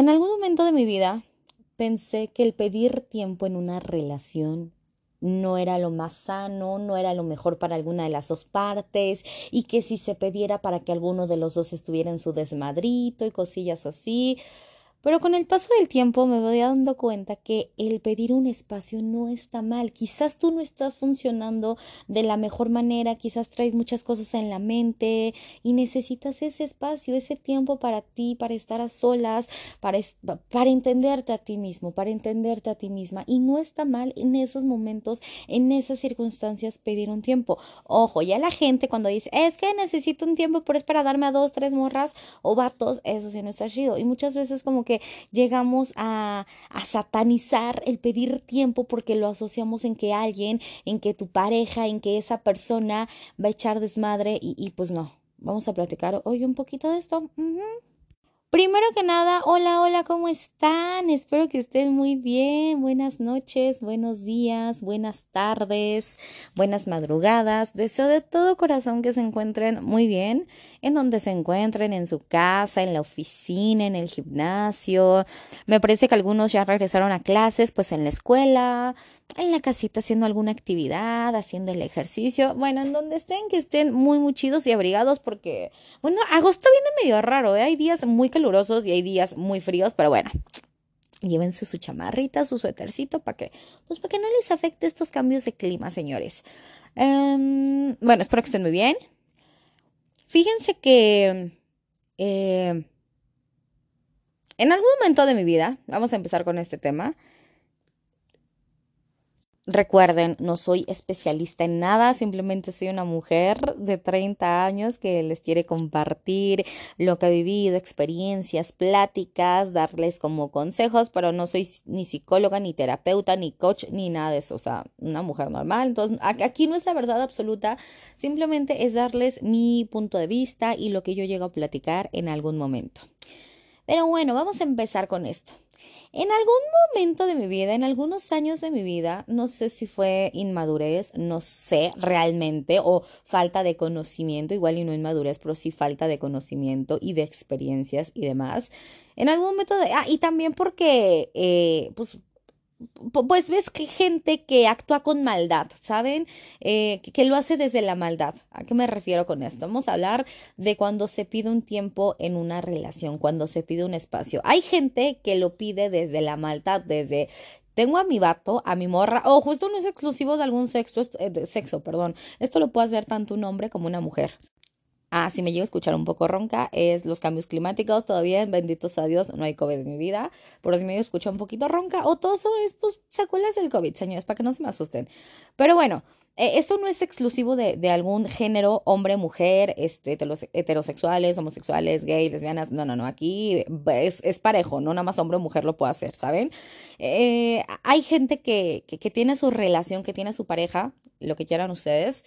En algún momento de mi vida pensé que el pedir tiempo en una relación no era lo más sano, no era lo mejor para alguna de las dos partes y que si se pediera para que alguno de los dos estuviera en su desmadrito y cosillas así, pero con el paso del tiempo me voy dando cuenta que el pedir un espacio no está mal. Quizás tú no estás funcionando de la mejor manera, quizás traes muchas cosas en la mente y necesitas ese espacio, ese tiempo para ti, para estar a solas, para, para entenderte a ti mismo, para entenderte a ti misma. Y no está mal en esos momentos, en esas circunstancias, pedir un tiempo. Ojo, ya la gente cuando dice, es que necesito un tiempo, pero es para darme a dos, tres morras o vatos, eso sí no está chido. Y muchas veces como llegamos a, a satanizar el pedir tiempo porque lo asociamos en que alguien, en que tu pareja, en que esa persona va a echar desmadre y, y pues no. Vamos a platicar hoy un poquito de esto. Primero que nada, hola, hola, ¿cómo están? Espero que estén muy bien. Buenas noches, buenos días, buenas tardes, buenas madrugadas. Deseo de todo corazón que se encuentren muy bien, en donde se encuentren, en su casa, en la oficina, en el gimnasio. Me parece que algunos ya regresaron a clases, pues en la escuela, en la casita haciendo alguna actividad, haciendo el ejercicio. Bueno, en donde estén, que estén muy, muy chidos y abrigados porque, bueno, agosto viene medio raro, ¿eh? Hay días muy calurosos y hay días muy fríos, pero bueno, llévense su chamarrita, su suétercito para que, pues para que no les afecte estos cambios de clima, señores. Em, bueno, espero que estén muy bien. Fíjense que eh, en algún momento de mi vida, vamos a empezar con este tema, Recuerden, no soy especialista en nada, simplemente soy una mujer de 30 años que les quiere compartir lo que ha vivido, experiencias, pláticas, darles como consejos, pero no soy ni psicóloga, ni terapeuta, ni coach, ni nada de eso, o sea, una mujer normal. Entonces, aquí no es la verdad absoluta, simplemente es darles mi punto de vista y lo que yo llego a platicar en algún momento. Pero bueno, vamos a empezar con esto. En algún momento de mi vida, en algunos años de mi vida, no sé si fue inmadurez, no sé realmente, o falta de conocimiento, igual y no inmadurez, pero sí falta de conocimiento y de experiencias y demás. En algún momento de... Ah, y también porque, eh, pues pues ves que gente que actúa con maldad, ¿saben? Eh, que, lo hace desde la maldad. ¿A qué me refiero con esto? Vamos a hablar de cuando se pide un tiempo en una relación, cuando se pide un espacio. Hay gente que lo pide desde la maldad, desde tengo a mi vato, a mi morra, ojo, esto no es exclusivo de algún sexo, eh, sexo, perdón. Esto lo puede hacer tanto un hombre como una mujer. Ah, si me llego a escuchar un poco ronca, es los cambios climáticos. Todavía, benditos a Dios, no hay COVID en mi vida. Pero si me llego a escuchar un poquito ronca o toso, es pues secuelas del COVID, señores, para que no se me asusten. Pero bueno, eh, esto no es exclusivo de, de, algún género, hombre, mujer, este, heterosexuales, homosexuales, gays, lesbianas. No, no, no. Aquí es, es parejo, no nada más hombre o mujer lo puede hacer, ¿saben? Eh, hay gente que, que tiene su relación, que tiene su pareja, lo que quieran ustedes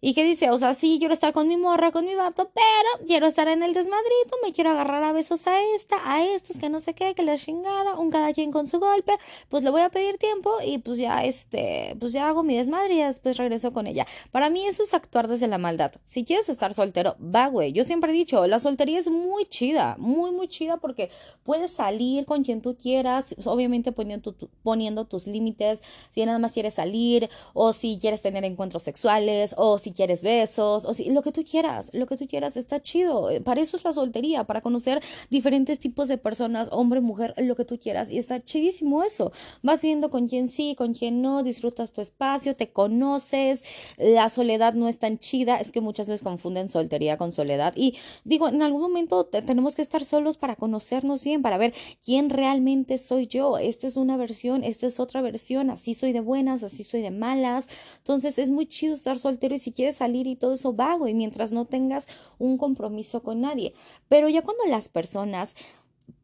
y que dice, o sea, sí, quiero estar con mi morra, con mi vato, pero quiero estar en el desmadrito, me quiero agarrar a besos a esta, a estos, que no sé qué, que la chingada, un cada quien con su golpe, pues le voy a pedir tiempo y pues ya, este, pues ya hago mi desmadre y después regreso con ella. Para mí eso es actuar desde la maldad. Si quieres estar soltero, va, güey. Yo siempre he dicho, la soltería es muy chida, muy, muy chida porque puedes salir con quien tú quieras, obviamente poniendo, poniendo tus límites, si nada más quieres salir, o si quieres tener encuentros sexuales, o si si quieres besos, o si lo que tú quieras, lo que tú quieras está chido. Para eso es la soltería, para conocer diferentes tipos de personas, hombre, mujer, lo que tú quieras. Y está chidísimo eso. Vas viendo con quién sí, con quién no, disfrutas tu espacio, te conoces, la soledad no es tan chida, es que muchas veces confunden soltería con soledad. Y digo, en algún momento tenemos que estar solos para conocernos bien, para ver quién realmente soy yo. Esta es una versión, esta es otra versión, así soy de buenas, así soy de malas. Entonces es muy chido estar soltero y si quieres salir y todo eso vago y mientras no tengas un compromiso con nadie. Pero ya cuando las personas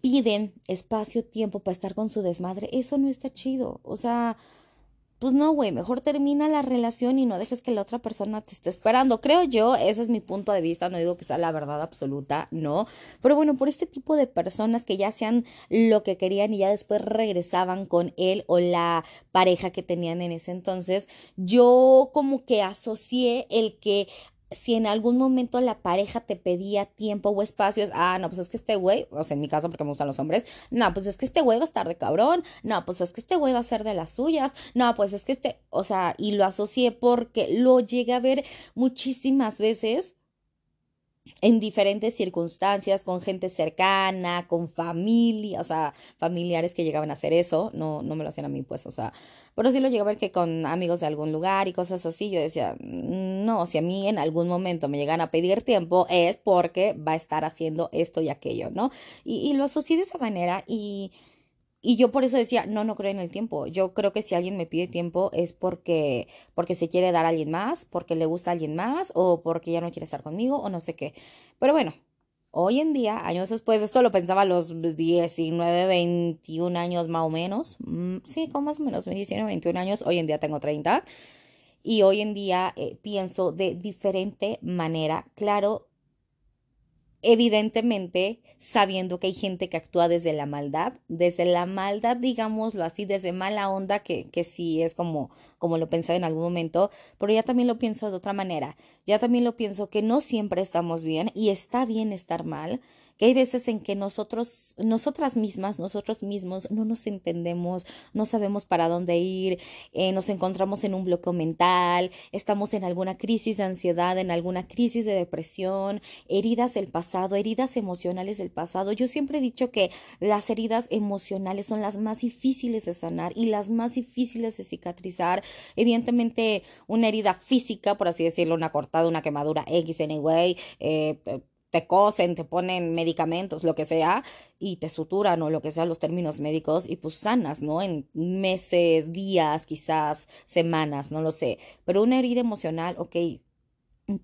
piden espacio, tiempo para estar con su desmadre, eso no está chido. O sea, pues no, güey, mejor termina la relación y no dejes que la otra persona te esté esperando. Creo yo, ese es mi punto de vista, no digo que sea la verdad absoluta, no. Pero bueno, por este tipo de personas que ya sean lo que querían y ya después regresaban con él o la pareja que tenían en ese entonces, yo como que asocié el que si en algún momento la pareja te pedía tiempo o espacios, ah, no, pues es que este güey, o sea, en mi caso porque me gustan los hombres, no, pues es que este güey va a estar de cabrón, no, pues es que este güey va a ser de las suyas, no, pues es que este, o sea, y lo asocié porque lo llegué a ver muchísimas veces en diferentes circunstancias, con gente cercana, con familia, o sea, familiares que llegaban a hacer eso, no, no me lo hacían a mí, pues, o sea, pero sí lo llegué a ver que con amigos de algún lugar y cosas así, yo decía, mm, no, si a mí en algún momento me llegan a pedir tiempo es porque va a estar haciendo esto y aquello, ¿no? Y, y lo asocié de esa manera y y yo por eso decía, no, no creo en el tiempo. Yo creo que si alguien me pide tiempo es porque, porque se quiere dar a alguien más, porque le gusta a alguien más, o porque ya no quiere estar conmigo, o no sé qué. Pero bueno, hoy en día, años después, esto lo pensaba a los 19, 21 años más o menos. Mm, sí, como más o menos, 19, 21 años. Hoy en día tengo 30. Y hoy en día eh, pienso de diferente manera. Claro, evidentemente sabiendo que hay gente que actúa desde la maldad, desde la maldad, digámoslo así, desde mala onda, que, que sí es como, como lo pensaba en algún momento, pero ya también lo pienso de otra manera, ya también lo pienso que no siempre estamos bien y está bien estar mal, que hay veces en que nosotros, nosotras mismas, nosotros mismos no nos entendemos, no sabemos para dónde ir, eh, nos encontramos en un bloqueo mental, estamos en alguna crisis de ansiedad, en alguna crisis de depresión, heridas del pasado, heridas emocionales del pasado. Yo siempre he dicho que las heridas emocionales son las más difíciles de sanar y las más difíciles de cicatrizar. Evidentemente, una herida física, por así decirlo, una cortada, una quemadura X, anyway, eh, te cosen, te ponen medicamentos, lo que sea, y te suturan o lo que sea los términos médicos, y pues sanas, ¿no? En meses, días, quizás semanas, no lo sé. Pero una herida emocional, ok,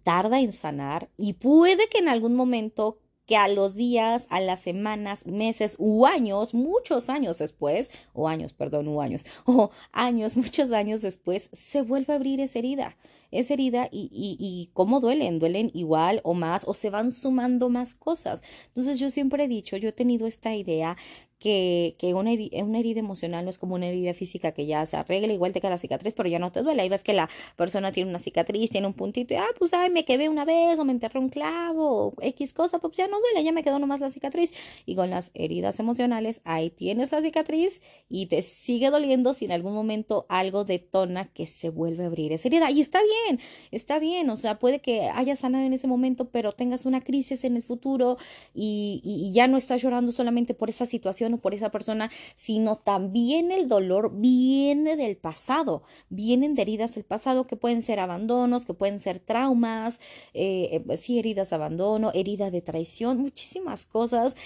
tarda en sanar y puede que en algún momento que a los días, a las semanas, meses u años, muchos años después, o años, perdón, u años, o años, muchos años después, se vuelve a abrir esa herida esa herida y, y, y cómo duelen, duelen igual o más o se van sumando más cosas. Entonces yo siempre he dicho, yo he tenido esta idea que, que una, herida, una, herida, emocional no es como una herida física que ya se arregla, igual te queda la cicatriz, pero ya no te duele. Ahí ves que la persona tiene una cicatriz, tiene un puntito, y, ah, pues, ay, me quedé una vez, o me enterré un clavo, o X cosa, pues ya no duele, ya me quedó nomás la cicatriz. Y con las heridas emocionales, ahí tienes la cicatriz y te sigue doliendo si en algún momento algo detona que se vuelve a abrir esa herida. Y está bien, está bien, o sea, puede que hayas sanado en ese momento, pero tengas una crisis en el futuro y, y, y ya no estás llorando solamente por esa situación por esa persona, sino también el dolor viene del pasado, vienen de heridas del pasado que pueden ser abandonos, que pueden ser traumas, eh, eh sí, heridas de abandono, herida de traición, muchísimas cosas.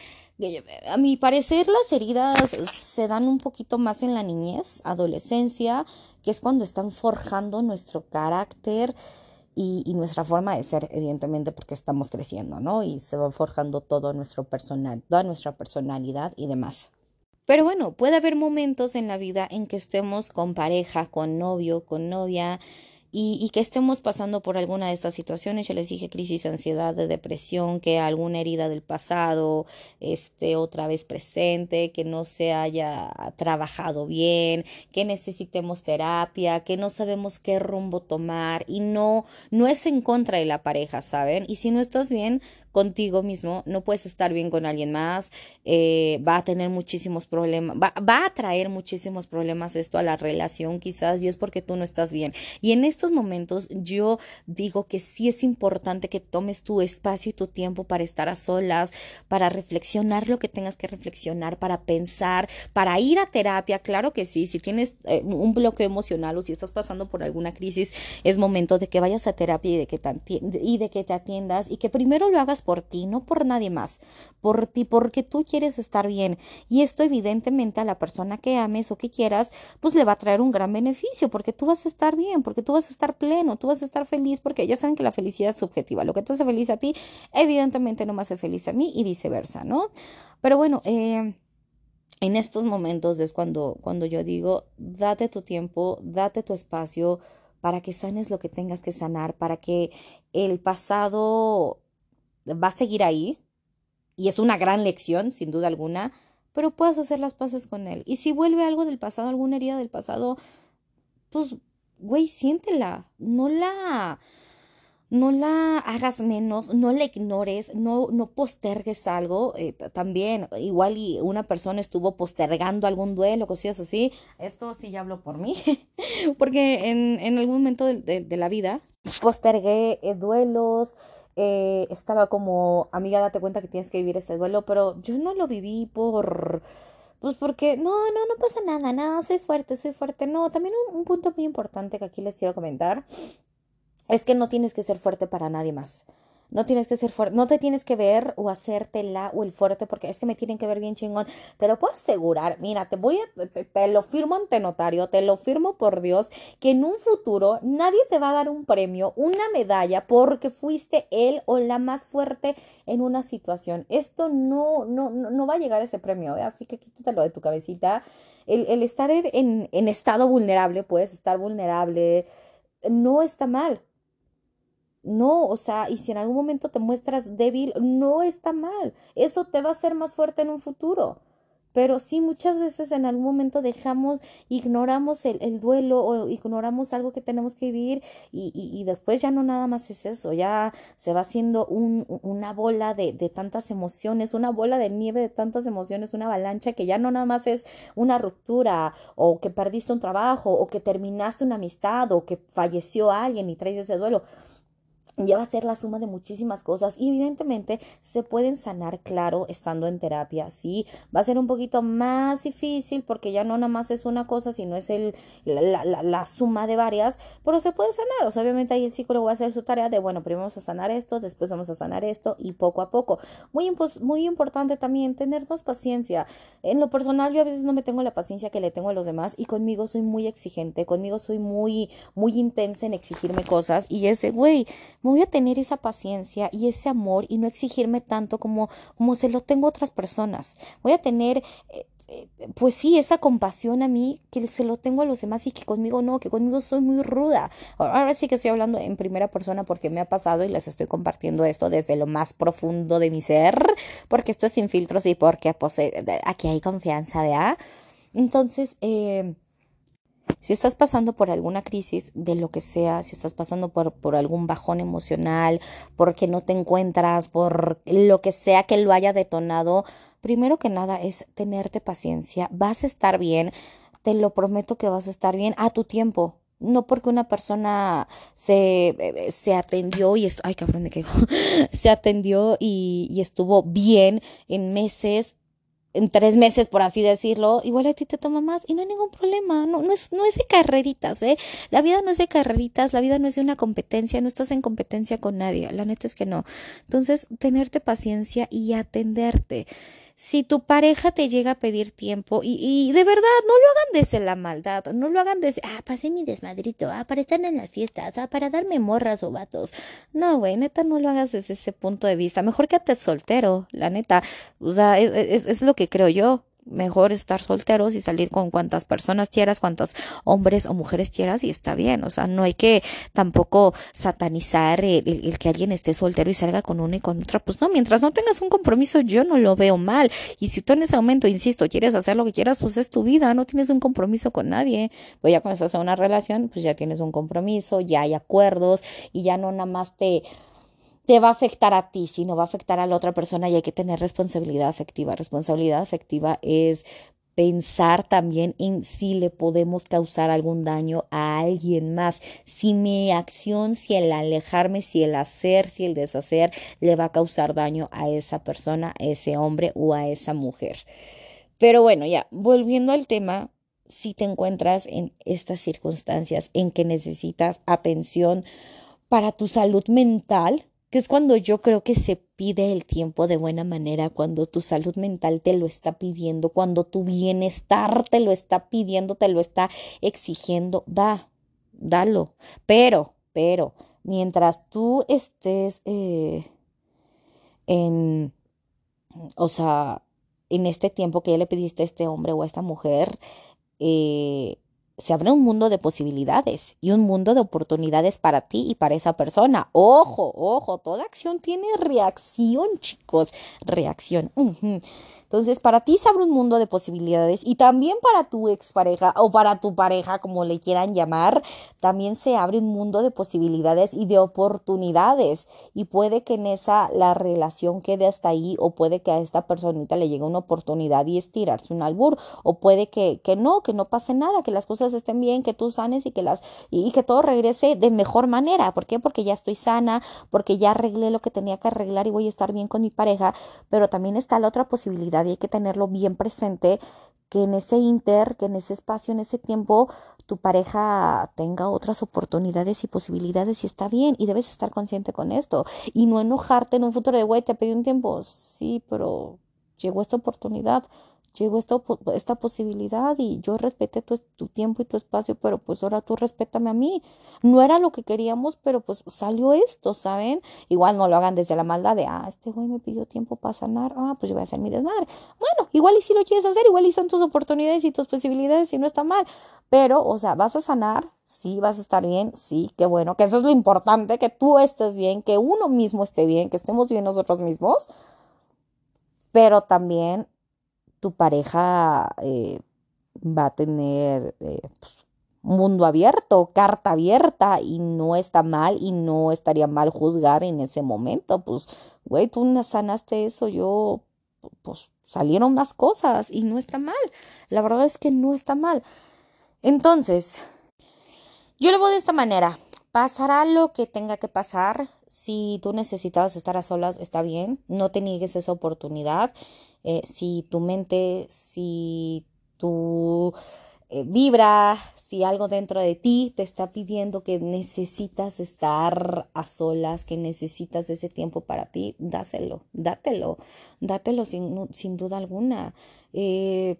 A mi parecer las heridas se dan un poquito más en la niñez, adolescencia, que es cuando están forjando nuestro carácter, y, y, nuestra forma de ser, evidentemente, porque estamos creciendo, ¿no? Y se va forjando todo nuestro personal, toda nuestra personalidad y demás. Pero bueno, puede haber momentos en la vida en que estemos con pareja, con novio, con novia, y, que estemos pasando por alguna de estas situaciones, ya les dije crisis, ansiedad, de depresión, que alguna herida del pasado esté otra vez presente, que no se haya trabajado bien, que necesitemos terapia, que no sabemos qué rumbo tomar y no, no es en contra de la pareja, ¿saben? Y si no estás bien, contigo mismo, no puedes estar bien con alguien más, eh, va a tener muchísimos problemas, va, va, a traer muchísimos problemas esto a la relación quizás y es porque tú no estás bien. Y en estos momentos yo digo que sí es importante que tomes tu espacio y tu tiempo para estar a solas, para reflexionar lo que tengas que reflexionar, para pensar, para ir a terapia, claro que sí, si tienes eh, un bloqueo emocional o si estás pasando por alguna crisis, es momento de que vayas a terapia y de que te, y de que te atiendas y que primero lo hagas por ti, no por nadie más, por ti, porque tú quieres estar bien. Y esto evidentemente a la persona que ames o que quieras, pues le va a traer un gran beneficio, porque tú vas a estar bien, porque tú vas a estar pleno, tú vas a estar feliz, porque ya saben que la felicidad es subjetiva. Lo que te hace feliz a ti, evidentemente no me hace feliz a mí y viceversa, ¿no? Pero bueno, eh, en estos momentos es cuando, cuando yo digo, date tu tiempo, date tu espacio para que sanes lo que tengas que sanar, para que el pasado va a seguir ahí y es una gran lección, sin duda alguna, pero puedes hacer las paces con él. Y si vuelve algo del pasado, alguna herida del pasado, pues, güey, siéntela, no la no la hagas menos, no la ignores, no, no postergues algo. Eh, también, igual y una persona estuvo postergando algún duelo, cosillas así. Esto sí ya hablo por mí, porque en, en, algún momento de, de, la vida postergué eh, duelos. Eh, estaba como, amiga, date cuenta que tienes que vivir este duelo, pero yo no lo viví por pues porque, no, no, no pasa nada, nada, soy fuerte, soy fuerte. No, también un, punto muy importante que aquí les quiero comentar es que no tienes que ser fuerte para nadie más. No tienes que ser fuerte, no te tienes que ver o hacértela o el fuerte porque es que me tienen que ver bien chingón. Te lo puedo asegurar, mira, te voy a, te, lo firmo ante notario, te lo firmo por Dios, que en un futuro nadie te va a dar un premio, una medalla porque fuiste él o la más fuerte en una situación. Esto no, no, no, va a llegar ese premio, ¿eh? así que quítatelo de tu cabecita. El, el estar en, en estado vulnerable, puedes estar vulnerable, no está mal no, o sea, y si en algún momento te muestras débil, no está mal. Eso te va a hacer más fuerte en un futuro. Pero sí, muchas veces en algún momento dejamos, ignoramos el, el duelo o ignoramos algo que tenemos que vivir y, y, y, después ya no nada más es eso, ya se va haciendo un, una bola de, de tantas emociones, una bola de nieve de tantas emociones, una avalancha que ya no nada más es una ruptura o que perdiste un trabajo o que terminaste una amistad o que falleció alguien y traes ese duelo ya va a ser la suma de muchísimas cosas y evidentemente se pueden sanar, claro, estando en terapia, sí, va a ser un poquito más difícil porque ya no nada más es una cosa, sino es el, la, la, la suma de varias, pero se puede sanar, o sea, obviamente ahí el psicólogo va a hacer su tarea de, bueno, primero vamos a sanar esto, después vamos a sanar esto y poco a poco. Muy, muy importante también tenernos paciencia. En lo personal yo a veces no me tengo la paciencia que le tengo a los demás y conmigo soy muy exigente, conmigo soy muy, muy intensa en exigirme cosas y ese, güey, voy a tener esa paciencia y ese amor y no exigirme tanto como, como se lo tengo a otras personas. Voy a tener, eh, eh, pues sí, esa compasión a mí que se lo tengo a los demás y que conmigo no, que conmigo soy muy ruda. Ahora sí que estoy hablando en primera persona porque me ha pasado y les estoy compartiendo esto desde lo más profundo de mi ser, porque esto es sin filtros y porque pues, eh, aquí hay confianza, ¿verdad? Entonces, eh, si estás pasando por alguna crisis de lo que sea, si estás pasando por, por algún bajón emocional, porque no te encuentras, por lo que sea que lo haya detonado, primero que nada es tenerte paciencia. Vas a estar bien, te lo prometo que vas a estar bien a tu tiempo. No porque una persona se, eh, se atendió y esto, ay cabrón, me se atendió y, y estuvo bien en meses, en tres meses, por así decirlo, igual a ti te toma más y no hay ningún problema. No, no, es, no es de carreritas, ¿eh? La vida no es de carreritas, la vida no es de una competencia, no estás en competencia con nadie. La neta es que no. Entonces, tenerte paciencia y atenderte si tu pareja te llega a pedir tiempo y, y de verdad no lo hagan desde la maldad, no lo hagan desde, ah, pasé mi desmadrito, ah, para estar en las fiestas, ah, para darme morras o vatos. No, güey, neta, no lo hagas desde ese punto de vista. Mejor quédate soltero, la neta. O sea, es, es, es lo que creo yo mejor estar solteros y salir con cuantas personas quieras, cuantos hombres o mujeres quieras y está bien. O sea, no hay que tampoco satanizar el, que alguien esté soltero y salga con una y con otra. Pues no, mientras no tengas un compromiso yo no lo veo mal. Y si tú en ese momento, insisto, quieres hacer lo que quieras, pues es tu vida, no tienes un compromiso con nadie. Pues ya cuando estás en una relación, pues ya tienes un compromiso, ya hay acuerdos y ya no nada más te te va a afectar a ti, sino va a afectar a la otra persona y hay que tener responsabilidad afectiva. Responsabilidad afectiva es pensar también en si le podemos causar algún daño a alguien más, si mi acción, si el alejarme, si el hacer, si el deshacer le va a causar daño a esa persona, a ese hombre o a esa mujer. Pero bueno, ya, volviendo al tema, si te encuentras en estas circunstancias en que necesitas atención para tu salud mental, que es cuando yo creo que se pide el tiempo de buena manera, cuando tu salud mental te lo está pidiendo, cuando tu bienestar te lo está pidiendo, te lo está exigiendo, da, dalo. Pero, pero, mientras tú estés eh, en, o sea, en este tiempo que ya le pediste a este hombre o a esta mujer, eh, se abre un mundo de posibilidades y un mundo de oportunidades para ti y para esa persona. Ojo, ojo, toda acción tiene reacción, chicos, reacción. Entonces, para ti se abre un mundo de posibilidades y también para tu expareja o para tu pareja, como le quieran llamar, también se abre un mundo de posibilidades y de oportunidades. Y puede que en esa la relación quede hasta ahí o puede que a esta personita le llegue una oportunidad y estirarse un albur o puede que, que no, que no pase nada, que las cosas estén bien, que tú sanes y que las y que todo regrese de mejor manera. ¿Por qué? Porque ya estoy sana, porque ya arreglé lo que tenía que arreglar y voy a estar bien con mi pareja, pero también está la otra posibilidad y hay que tenerlo bien presente que en ese inter, que en ese espacio, en ese tiempo, tu pareja tenga otras oportunidades y posibilidades y está bien y debes estar consciente con esto y no enojarte en un futuro de, güey, te pedí un tiempo, sí, pero llegó esta oportunidad, llegó esta, esta posibilidad y yo respeté tu, tu, tiempo y tu espacio, pero pues ahora tú respétame a mí. No era lo que queríamos, pero pues salió esto, ¿saben? Igual no lo hagan desde la maldad de, ah, este güey me pidió tiempo para sanar, ah, pues yo voy a hacer mi desmadre. Bueno, igual y si lo quieres hacer, igual y son tus oportunidades y tus posibilidades y no está mal, pero, o sea, vas a sanar, sí, vas a estar bien, sí, qué bueno, que eso es lo importante, que tú estés bien, que uno mismo esté bien, que estemos bien nosotros mismos, pero también tu pareja eh, va a tener eh, pues, mundo abierto, carta abierta y no está mal y no estaría mal juzgar en ese momento. Pues, güey, tú sanaste eso, yo, pues salieron más cosas y no está mal. La verdad es que no está mal. Entonces, yo lo veo de esta manera. Pasará lo que tenga que pasar. Si tú necesitabas estar a solas, está bien. No te niegues esa oportunidad. Eh, si tu mente, si tu eh, vibra, si algo dentro de ti te está pidiendo que necesitas estar a solas, que necesitas ese tiempo para ti, dáselo, dátelo, dátelo sin, sin duda alguna. Eh,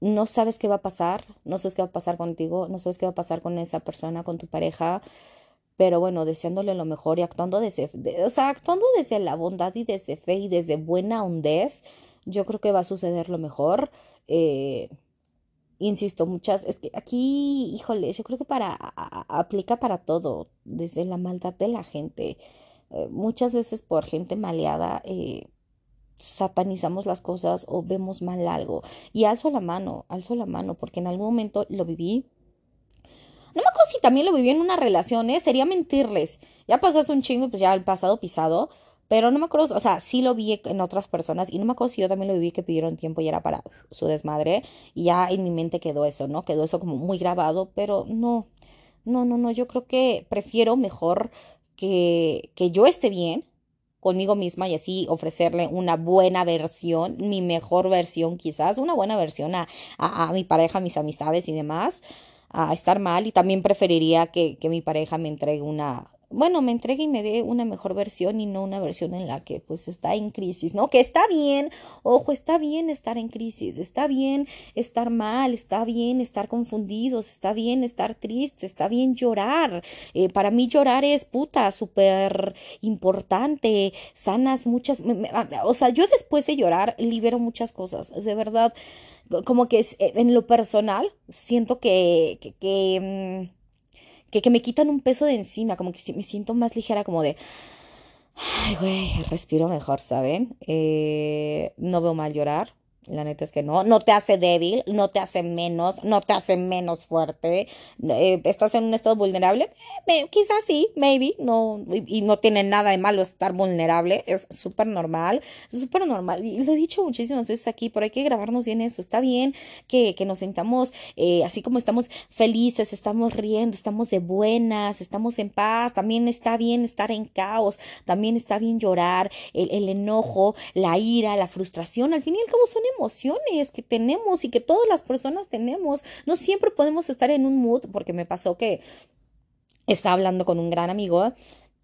no sabes qué va a pasar, no sabes qué va a pasar contigo, no sabes qué va a pasar con esa persona, con tu pareja pero bueno, deseándole lo mejor y actuando desde, o sea, actuando desde la bondad y desde fe y desde buena hondez, yo creo que va a suceder lo mejor. Eh, insisto, muchas, es que aquí, híjole, yo creo que para, aplica para todo, desde la maldad de la gente. Eh, muchas veces por gente maleada, eh, satanizamos las cosas o vemos mal algo. Y alzo la mano, alzo la mano, porque en algún momento lo viví, no me acuerdo si también lo viví en una relación, ¿eh? Sería mentirles. Ya pasaste un chingo, pues ya el pasado pisado. Pero no me acuerdo, o sea, sí lo vi en otras personas y no me acuerdo si yo también lo viví que pidieron tiempo y era para su desmadre. Y ya en mi mente quedó eso, ¿no? Quedó eso como muy grabado, pero no, no, no, no, yo creo que prefiero mejor que, que yo esté bien conmigo misma y así ofrecerle una buena versión, mi mejor versión quizás, una buena versión a, a, a mi pareja, a mis amistades y demás a estar mal y también preferiría que, que mi pareja me entregue una, bueno, me entregue y me dé una mejor versión y no una versión en la que pues está en crisis, ¿no? Que está bien, ojo, está bien estar en crisis, está bien estar mal, está bien estar confundidos, está bien estar tristes, está bien llorar. Eh, para mí llorar es puta, súper importante, sanas muchas, o sea, yo después de llorar libero muchas cosas, de verdad, como que en lo personal siento que, que, que mm, que, me quitan un peso de encima, como que me siento más ligera, como de, ay, güey, respiro mejor, ¿saben? Eh, no veo mal llorar, la neta es que no, no te hace débil, no te hace menos, no te hace menos fuerte. Eh, ¿Estás en un estado vulnerable? Eh, quizás sí, maybe, no, y, no tiene nada de malo estar vulnerable, es súper normal, súper normal. Y lo he dicho muchísimas veces aquí, pero hay que grabarnos bien eso. Está bien que, que nos sintamos, eh, así como estamos felices, estamos riendo, estamos de buenas, estamos en paz, también está bien estar en caos, también está bien llorar, el, enojo, la ira, la frustración, al fin y al son emociones que tenemos y que todas las personas tenemos. No siempre podemos estar en un mood, porque me pasó que estaba hablando con un gran amigo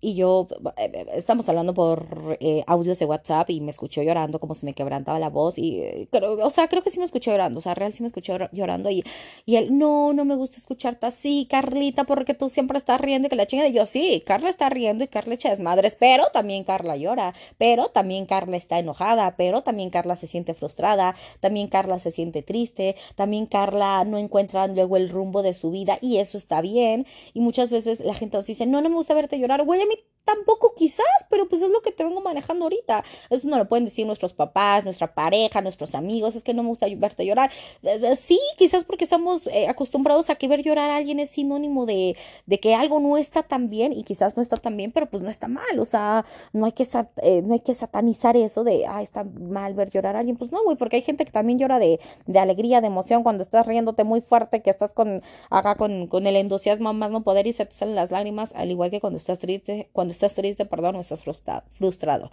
y yo, eh, eh, estamos hablando por eh, audios de WhatsApp y me escuchó llorando como se me quebrantaba la voz y, o sea, creo que sí me escuchó llorando, o sea, real sí me escuchó llorando y, y él, no, no me gusta escucharte así, Carlita, porque tú siempre estás riendo y que la chinga de yo, sí, Carla está riendo y Carla echa desmadres, pero también Carla llora, pero también Carla está enojada, pero también Carla se siente frustrada, también Carla se siente triste, también Carla no encuentra luego el rumbo de su vida y eso está bien y muchas veces la gente nos dice, no, no me gusta verte llorar, güey, আমি tampoco quizás, pero pues es lo que te vengo manejando ahorita. Eso no lo pueden decir nuestros papás, nuestra pareja, nuestros amigos, es que no me gusta verte llorar. Eh, eh, sí, quizás porque estamos eh, acostumbrados a que ver llorar a alguien es sinónimo de, de, que algo no está tan bien y quizás no está tan bien, pero pues no está mal, o sea, no hay que, no hay que satanizar eso de, ah, está mal ver llorar a alguien, pues no, güey, porque hay gente que también llora de, de alegría, de emoción, cuando estás riéndote muy fuerte, que estás con, acá con, con el entusiasmo más no poder y se te salen las lágrimas, al igual que cuando estás triste, cuando estás triste, perdón, o estás frustrado.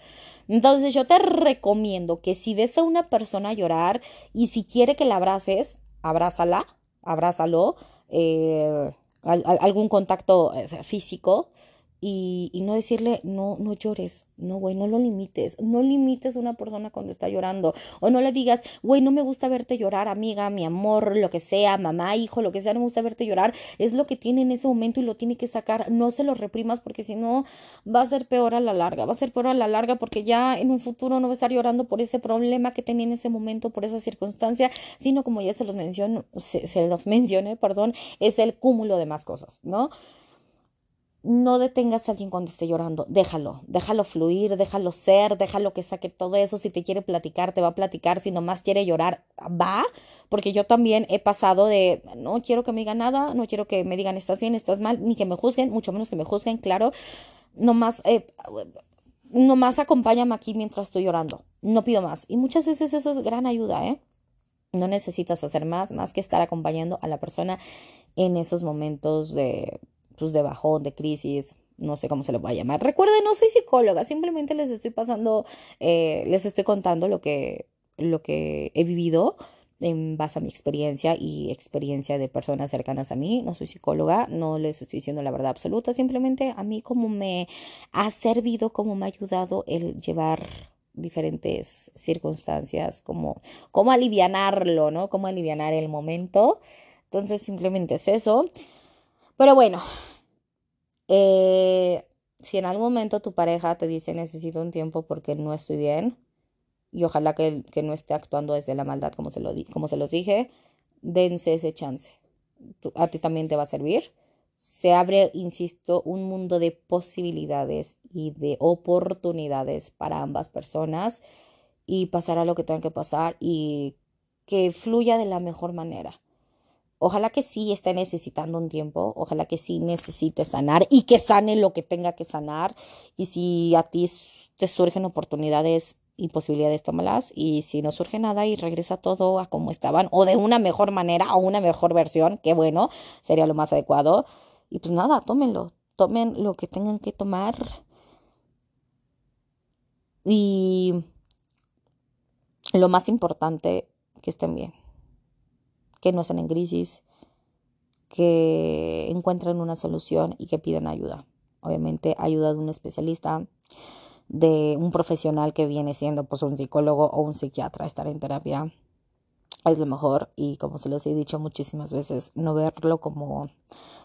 Entonces yo te recomiendo que si ves a una persona llorar y si quiere que la abraces, abrázala, abrázalo, eh, algún contacto eh, físico y, y no decirle, no, no llores, no, güey, no lo limites. No limites a una persona cuando está llorando. O no le digas, güey, no me gusta verte llorar, amiga, mi amor, lo que sea, mamá, hijo, lo que sea, no me gusta verte llorar. Es lo que tiene en ese momento y lo tiene que sacar. No se lo reprimas porque si no va a ser peor a la larga. Va a ser peor a la larga porque ya en un futuro no va a estar llorando por ese problema que tenía en ese momento, por esa circunstancia, sino como ya se los menciono, se, se los mencioné, perdón, es el cúmulo de más cosas, ¿no? No detengas a alguien cuando esté llorando, déjalo, déjalo fluir, déjalo ser, déjalo que saque todo eso, si te quiere platicar, te va a platicar, si nomás quiere llorar, va, porque yo también he pasado de, no quiero que me digan nada, no quiero que me digan estás bien, estás mal, ni que me juzguen, mucho menos que me juzguen, claro, nomás, eh, nomás acompáñame aquí mientras estoy llorando, no pido más, y muchas veces eso es gran ayuda, ¿eh? No necesitas hacer más, más que estar acompañando a la persona en esos momentos de pues, de bajón, de crisis, no sé cómo se lo voy a llamar. Recuerden, no soy psicóloga, simplemente les estoy pasando, eh, les estoy contando lo que, lo que he vivido en base a mi experiencia y experiencia de personas cercanas a mí. No soy psicóloga, no les estoy diciendo la verdad absoluta, simplemente a mí como me ha servido, como me ha ayudado el llevar diferentes circunstancias, como, como alivianarlo, ¿no? Cómo alivianar el momento. Entonces simplemente es eso. Pero bueno, eh, si en algún momento tu pareja te dice necesito un tiempo porque no estoy bien, y ojalá que, que no esté actuando desde la maldad como se, lo como se los dije, dense ese chance. a ti también te va a servir. Se abre, insisto, un mundo de posibilidades y de oportunidades para ambas personas y pasará lo que tenga que pasar y que fluya de la mejor manera. Ojalá que sí esté necesitando un tiempo, ojalá que sí necesite sanar y que sane lo que tenga que sanar. Y si a ti te surgen oportunidades y posibilidades, tómalas. Y si no surge nada y regresa todo a como estaban, o de una mejor manera, o una mejor versión, qué bueno, sería lo más adecuado. Y pues nada, tómenlo, tomen lo que tengan que tomar. Y lo más importante, que estén bien que no estén en crisis, que encuentren una solución y que piden ayuda. Obviamente ayuda de un especialista, de un profesional que viene siendo pues un psicólogo o un psiquiatra, estar en terapia es lo mejor y como se los he dicho muchísimas veces, no verlo como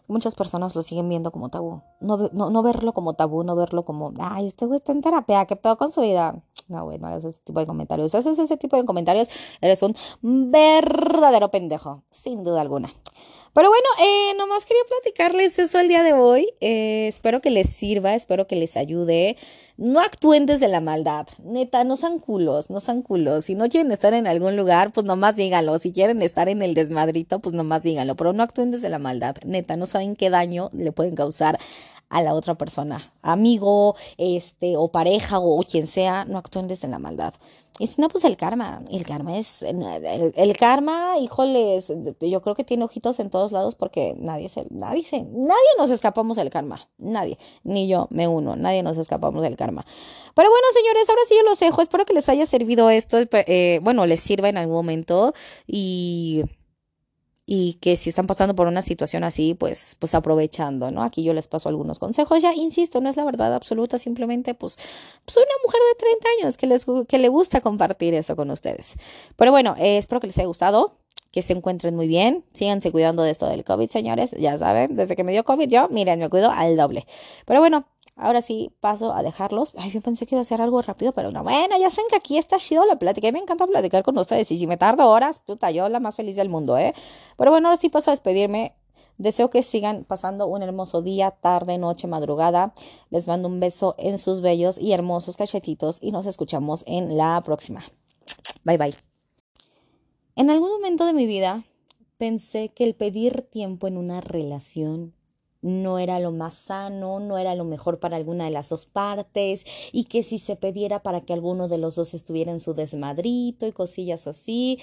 muchas personas lo siguen viendo como tabú, no, no, no verlo como tabú, no verlo como, ay, este güey está en terapia, qué pedo con su vida. No, güey, no hagas ese tipo de comentarios. Si haces ese tipo de comentarios, eres un verdadero pendejo, sin duda alguna. Pero bueno, eh, nomás quería platicarles eso el día de hoy. Eh, espero que les sirva, espero que les ayude. No actúen desde la maldad. Neta, no sean culos, no sean culos. Si no quieren estar en algún lugar, pues nomás díganlo. Si quieren estar en el desmadrito, pues nomás díganlo. Pero no actúen desde la maldad. Neta, no saben qué daño le pueden causar a la otra persona. Amigo, este, o pareja, o quien sea, no actúen desde la maldad. Y si no, pues el karma. El karma es. El, karma, híjoles, yo creo que tiene ojitos en todos lados porque nadie se. Nadie se. Nadie nos escapamos del karma. Nadie. Ni yo me uno. Nadie nos escapamos del karma. Pero bueno, señores, ahora sí yo los dejo. Espero que les haya servido esto. Eh, bueno, les sirva en algún momento. Y y que si están pasando por una situación así, pues, pues aprovechando, ¿no? Aquí yo les paso algunos consejos, ya insisto, no es la verdad absoluta, simplemente pues soy una mujer de 30 años que, les, que le gusta compartir eso con ustedes. Pero bueno, eh, espero que les haya gustado, que se encuentren muy bien, síganse cuidando de esto del COVID, señores, ya saben, desde que me dio COVID yo, miren, me cuido al doble. Pero bueno, Ahora sí, paso a dejarlos. Ay, yo pensé que iba a ser algo rápido, pero no. Bueno, ya saben que aquí está chido la plática. Y me encanta platicar con ustedes. Y si me tardo horas, puta, yo la más feliz del mundo, ¿eh? Pero bueno, ahora sí paso a despedirme. Deseo que sigan pasando un hermoso día, tarde, noche, madrugada. Les mando un beso en sus bellos y hermosos cachetitos y nos escuchamos en la próxima. Bye bye. En algún momento de mi vida pensé que el pedir tiempo en una relación no era lo más sano, no era lo mejor para alguna de las dos partes y que si se pediera para que alguno de los dos estuviera en su desmadrito y cosillas así,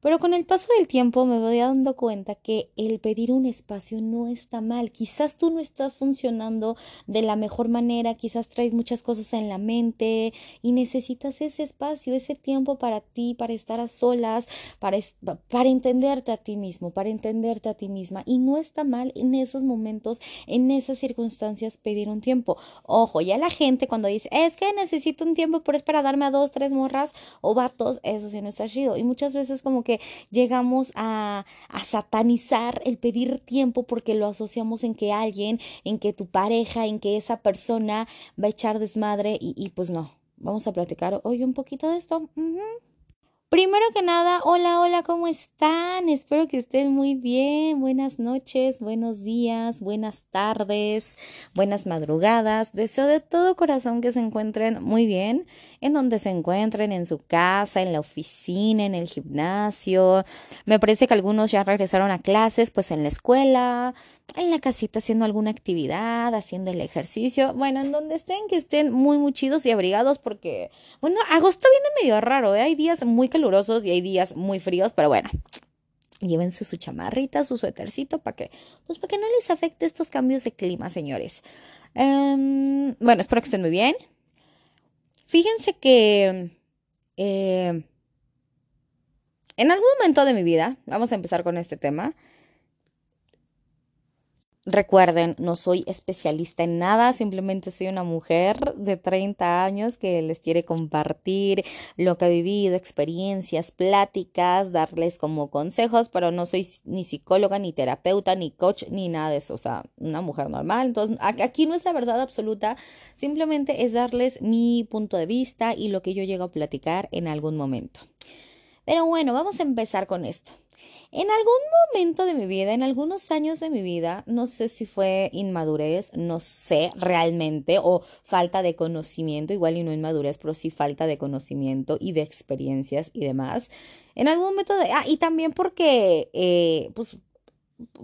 pero con el paso del tiempo me voy dando cuenta que el pedir un espacio no está mal. Quizás tú no estás funcionando de la mejor manera, quizás traes muchas cosas en la mente y necesitas ese espacio, ese tiempo para ti, para estar a solas, para, para entenderte a ti mismo, para entenderte a ti misma. Y no está mal en esos momentos, en esas circunstancias, pedir un tiempo. Ojo, ya la gente cuando dice, es que necesito un tiempo, pero es para darme a dos, tres morras o vatos, eso sí no está chido. Y muchas veces como que llegamos a, a satanizar el pedir tiempo porque lo asociamos en que alguien, en que tu pareja, en que esa persona va a echar desmadre y, y pues no. Vamos a platicar hoy un poquito de esto. Primero que nada, hola, hola, ¿cómo están? Espero que estén muy bien. Buenas noches, buenos días, buenas tardes, buenas madrugadas. Deseo de todo corazón que se encuentren muy bien, en donde se encuentren, en su casa, en la oficina, en el gimnasio. Me parece que algunos ya regresaron a clases, pues en la escuela, en la casita haciendo alguna actividad, haciendo el ejercicio. Bueno, en donde estén, que estén muy, muy chidos y abrigados porque, bueno, agosto viene medio raro, ¿eh? Hay días muy calurosos y hay días muy fríos, pero bueno, llévense su chamarrita, su suétercito para que, pues para que no les afecte estos cambios de clima, señores. Em, bueno, espero que estén muy bien. Fíjense que eh, en algún momento de mi vida, vamos a empezar con este tema, Recuerden, no soy especialista en nada, simplemente soy una mujer de 30 años que les quiere compartir lo que ha vivido, experiencias, pláticas, darles como consejos, pero no soy ni psicóloga, ni terapeuta, ni coach, ni nada de eso, o sea, una mujer normal. Entonces, aquí no es la verdad absoluta, simplemente es darles mi punto de vista y lo que yo llego a platicar en algún momento. Pero bueno, vamos a empezar con esto. En algún momento de mi vida, en algunos años de mi vida, no sé si fue inmadurez, no sé realmente, o falta de conocimiento, igual y no inmadurez, pero sí falta de conocimiento y de experiencias y demás. En algún momento de... Ah, y también porque, eh, pues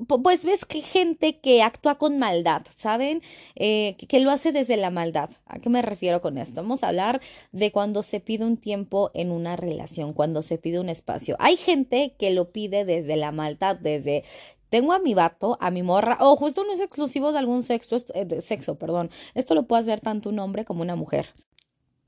pues ves que gente que actúa con maldad, ¿saben? Eh, que, lo hace desde la maldad. ¿A qué me refiero con esto? Vamos a hablar de cuando se pide un tiempo en una relación, cuando se pide un espacio. Hay gente que lo pide desde la maldad, desde tengo a mi vato, a mi morra. Ojo, esto no es exclusivo de algún sexo, eh, sexo, perdón. Esto lo puede hacer tanto un hombre como una mujer.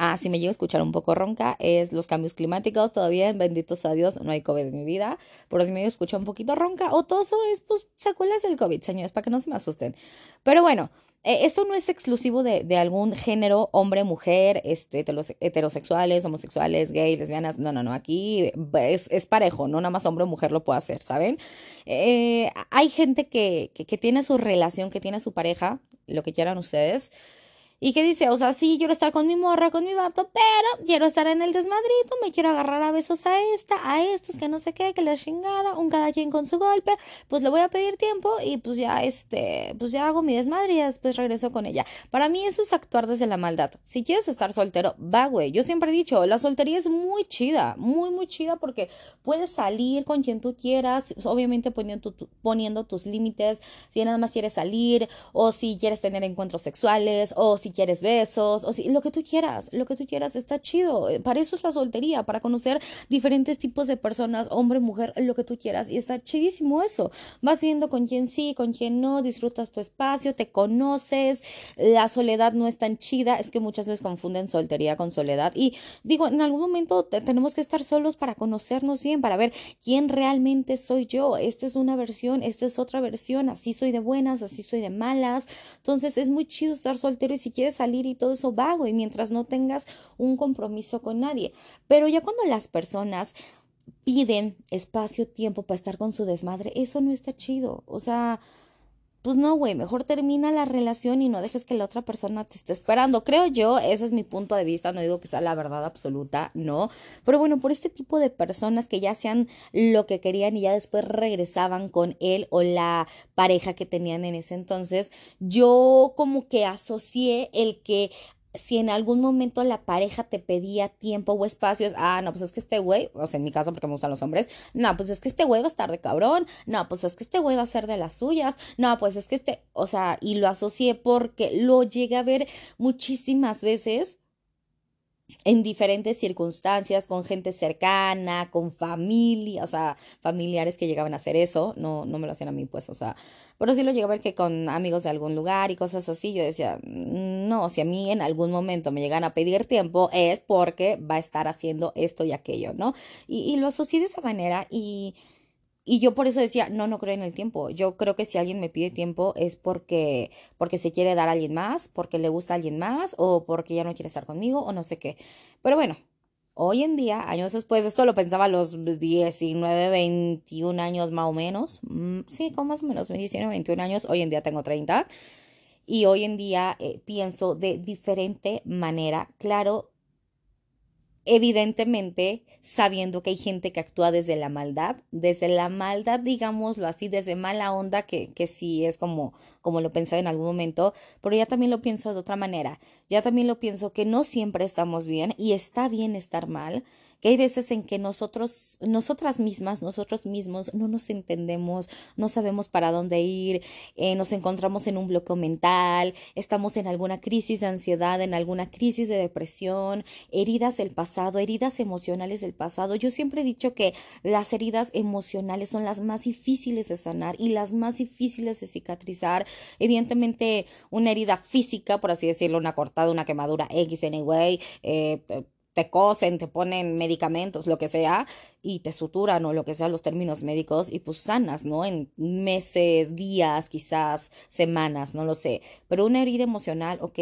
Ah, si me llego a escuchar un poco ronca, es los cambios climáticos. Todavía, benditos a Dios, no hay COVID en mi vida. Pero si me llego a escuchar un poquito ronca o toso, es pues secuelas del COVID, señores, para que no se me asusten. Pero bueno, eh, esto no es exclusivo de, de, algún género, hombre, mujer, este, heterosexuales, homosexuales, gays, lesbianas. No, no, no. Aquí es, es parejo, no nada más hombre o mujer lo puede hacer, ¿saben? Eh, hay gente que, que tiene su relación, que tiene su pareja, lo que quieran ustedes y que dice, o sea, sí, quiero estar con mi morra, con mi vato, pero quiero estar en el desmadrito, me quiero agarrar a besos a esta, a estos, que no sé qué, que la chingada, un cada quien con su golpe, pues le voy a pedir tiempo y pues ya, este, pues ya hago mi desmadre y después regreso con ella. Para mí eso es actuar desde la maldad. Si quieres estar soltero, va, güey. Yo siempre he dicho, la soltería es muy chida, muy, muy chida porque puedes salir con quien tú quieras, obviamente poniendo, poniendo tus límites, si nada más quieres salir, o si quieres tener encuentros sexuales, o si si quieres besos, o si lo que tú quieras, lo que tú quieras está chido. Para eso es la soltería, para conocer diferentes tipos de personas, hombre, mujer, lo que tú quieras. Y está chidísimo eso. Vas viendo con quién sí, con quién no, disfrutas tu espacio, te conoces, la soledad no es tan chida, es que muchas veces confunden soltería con soledad. Y digo, en algún momento tenemos que estar solos para conocernos bien, para ver quién realmente soy yo. Esta es una versión, esta es otra versión, así soy de buenas, así soy de malas. Entonces es muy chido estar soltero y si quieres salir y todo eso vago y mientras no tengas un compromiso con nadie. Pero ya cuando las personas piden espacio, tiempo para estar con su desmadre, eso no está chido. O sea, pues no, güey, mejor termina la relación y no dejes que la otra persona te esté esperando. Creo yo, ese es mi punto de vista, no digo que sea la verdad absoluta, no. Pero bueno, por este tipo de personas que ya sean lo que querían y ya después regresaban con él o la pareja que tenían en ese entonces, yo como que asocié el que si en algún momento la pareja te pedía tiempo o espacios, ah, no, pues es que este güey, o sea, en mi caso porque me gustan los hombres, no, pues es que este güey va a estar de cabrón, no, pues es que este güey va a ser de las suyas, no, pues es que este, o sea, y lo asocié porque lo llegué a ver muchísimas veces en diferentes circunstancias, con gente cercana, con familia, o sea, familiares que llegaban a hacer eso, no, no me lo hacían a mí, pues, o sea, pero sí lo llegué a ver que con amigos de algún lugar y cosas así, yo decía, mm, no, si a mí en algún momento me llegan a pedir tiempo es porque va a estar haciendo esto y aquello, ¿no? Y, y lo asocié de esa manera y y yo por eso decía, no, no creo en el tiempo. Yo creo que si alguien me pide tiempo es porque, porque se quiere dar a alguien más, porque le gusta a alguien más, o porque ya no quiere estar conmigo, o no sé qué. Pero bueno, hoy en día, años después, esto lo pensaba a los 19, 21 años más o menos. Mm, sí, como más o menos, 19, 21 años. Hoy en día tengo 30. Y hoy en día eh, pienso de diferente manera. Claro, evidentemente sabiendo que hay gente que actúa desde la maldad, desde la maldad, digámoslo así, desde mala onda, que, que sí es como, como lo pensaba en algún momento, pero ya también lo pienso de otra manera, ya también lo pienso que no siempre estamos bien y está bien estar mal, que hay veces en que nosotros, nosotras mismas, nosotros mismos no nos entendemos, no sabemos para dónde ir, eh, nos encontramos en un bloqueo mental, estamos en alguna crisis de ansiedad, en alguna crisis de depresión, heridas del pasado, heridas emocionales del pasado. Yo siempre he dicho que las heridas emocionales son las más difíciles de sanar y las más difíciles de cicatrizar. Evidentemente, una herida física, por así decirlo, una cortada, una quemadura X, anyway, eh, te cosen, te ponen medicamentos, lo que sea, y te suturan o lo que sea los términos médicos, y pues sanas, ¿no? En meses, días, quizás semanas, no lo sé. Pero una herida emocional, ok,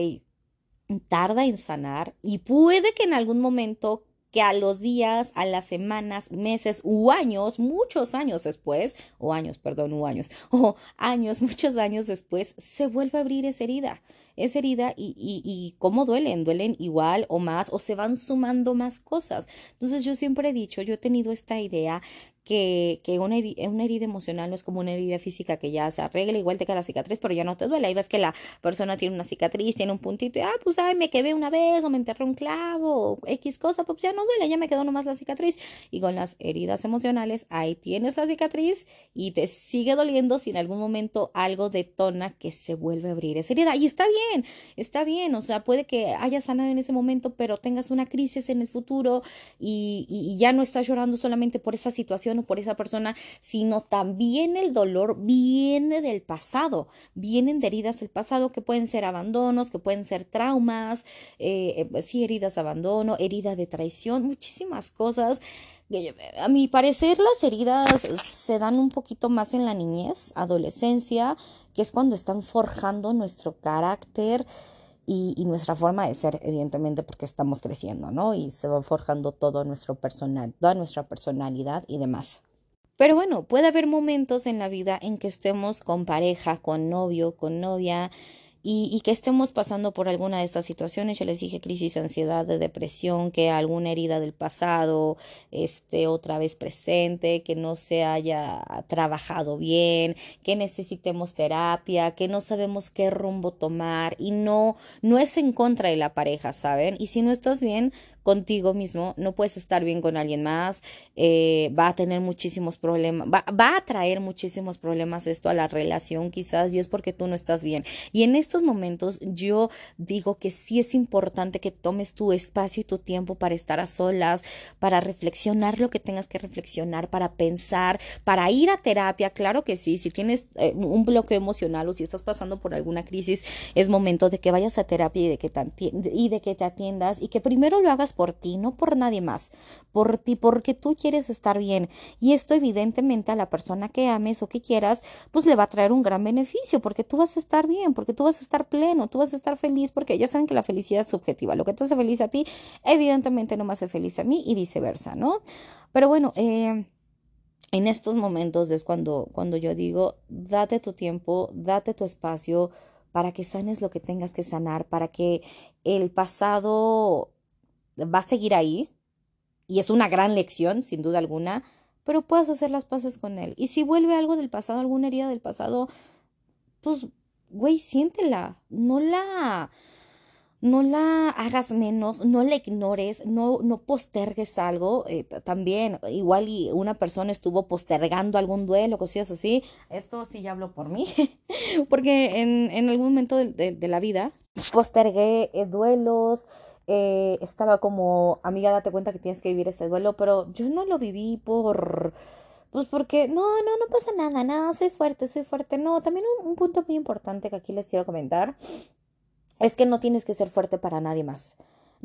tarda en sanar y puede que en algún momento que a los días, a las semanas, meses u años, muchos años después, o años, perdón, u años, o años, muchos años después, se vuelve a abrir esa herida esa herida y, y, y cómo duelen, duelen igual o más o se van sumando más cosas. Entonces yo siempre he dicho, yo he tenido esta idea que, que una, herida, una, herida emocional no es como una herida física que ya se arregla, igual te queda la cicatriz, pero ya no te duele. Ahí ves que la persona tiene una cicatriz, tiene un puntito, y, ah, pues, ay, me quedé una vez, o me enterré un clavo, o X cosa, pues ya no duele, ya me quedó nomás la cicatriz. Y con las heridas emocionales, ahí tienes la cicatriz y te sigue doliendo si en algún momento algo detona que se vuelve a abrir esa herida. Y está bien, está bien, o sea, puede que hayas sanado en ese momento, pero tengas una crisis en el futuro y, y, y ya no estás llorando solamente por esa situación por esa persona, sino también el dolor viene del pasado, vienen de heridas del pasado que pueden ser abandonos, que pueden ser traumas, eh, eh sí, heridas de abandono, herida de traición, muchísimas cosas. A mi parecer las heridas se dan un poquito más en la niñez, adolescencia, que es cuando están forjando nuestro carácter, y, y, nuestra forma de ser, evidentemente, porque estamos creciendo, ¿no? Y se va forjando todo nuestro personal, toda nuestra personalidad y demás. Pero bueno, puede haber momentos en la vida en que estemos con pareja, con novio, con novia, y, que estemos pasando por alguna de estas situaciones, ya les dije crisis, ansiedad, de depresión, que alguna herida del pasado esté otra vez presente, que no se haya trabajado bien, que necesitemos terapia, que no sabemos qué rumbo tomar y no, no es en contra de la pareja, ¿saben? Y si no estás bien, contigo mismo, no puedes estar bien con alguien más, eh, va a tener muchísimos problemas, va, va, a traer muchísimos problemas esto a la relación quizás y es porque tú no estás bien. Y en estos momentos yo digo que sí es importante que tomes tu espacio y tu tiempo para estar a solas, para reflexionar lo que tengas que reflexionar, para pensar, para ir a terapia, claro que sí, si tienes eh, un bloqueo emocional o si estás pasando por alguna crisis, es momento de que vayas a terapia y de que te, y de que te atiendas y que primero lo hagas por ti, no por nadie más, por ti, porque tú quieres estar bien. Y esto evidentemente a la persona que ames o que quieras, pues le va a traer un gran beneficio, porque tú vas a estar bien, porque tú vas a estar pleno, tú vas a estar feliz, porque ya saben que la felicidad es subjetiva. Lo que te hace feliz a ti, evidentemente no me hace feliz a mí y viceversa, ¿no? Pero bueno, eh en estos momentos es cuando, cuando yo digo, date tu tiempo, date tu espacio para que sanes lo que tengas que sanar, para que el pasado va a seguir ahí, y es una gran lección, sin duda alguna, pero puedas hacer las paces con él. Y si vuelve algo del pasado, alguna herida del pasado, pues, güey, siéntela, no la no la hagas menos, no la ignores, no, no postergues algo. Eh, también, igual y una persona estuvo postergando algún duelo, cosillas así. Esto sí ya hablo por mí, porque en, en, algún momento de, de, la vida postergué eh, duelos. Eh, estaba como, amiga, date cuenta que tienes que vivir este duelo, pero yo no lo viví por, pues porque, no, no, no pasa nada, nada, soy fuerte, soy fuerte. No, también un, un punto muy importante que aquí les quiero comentar es que no tienes que ser fuerte para nadie más.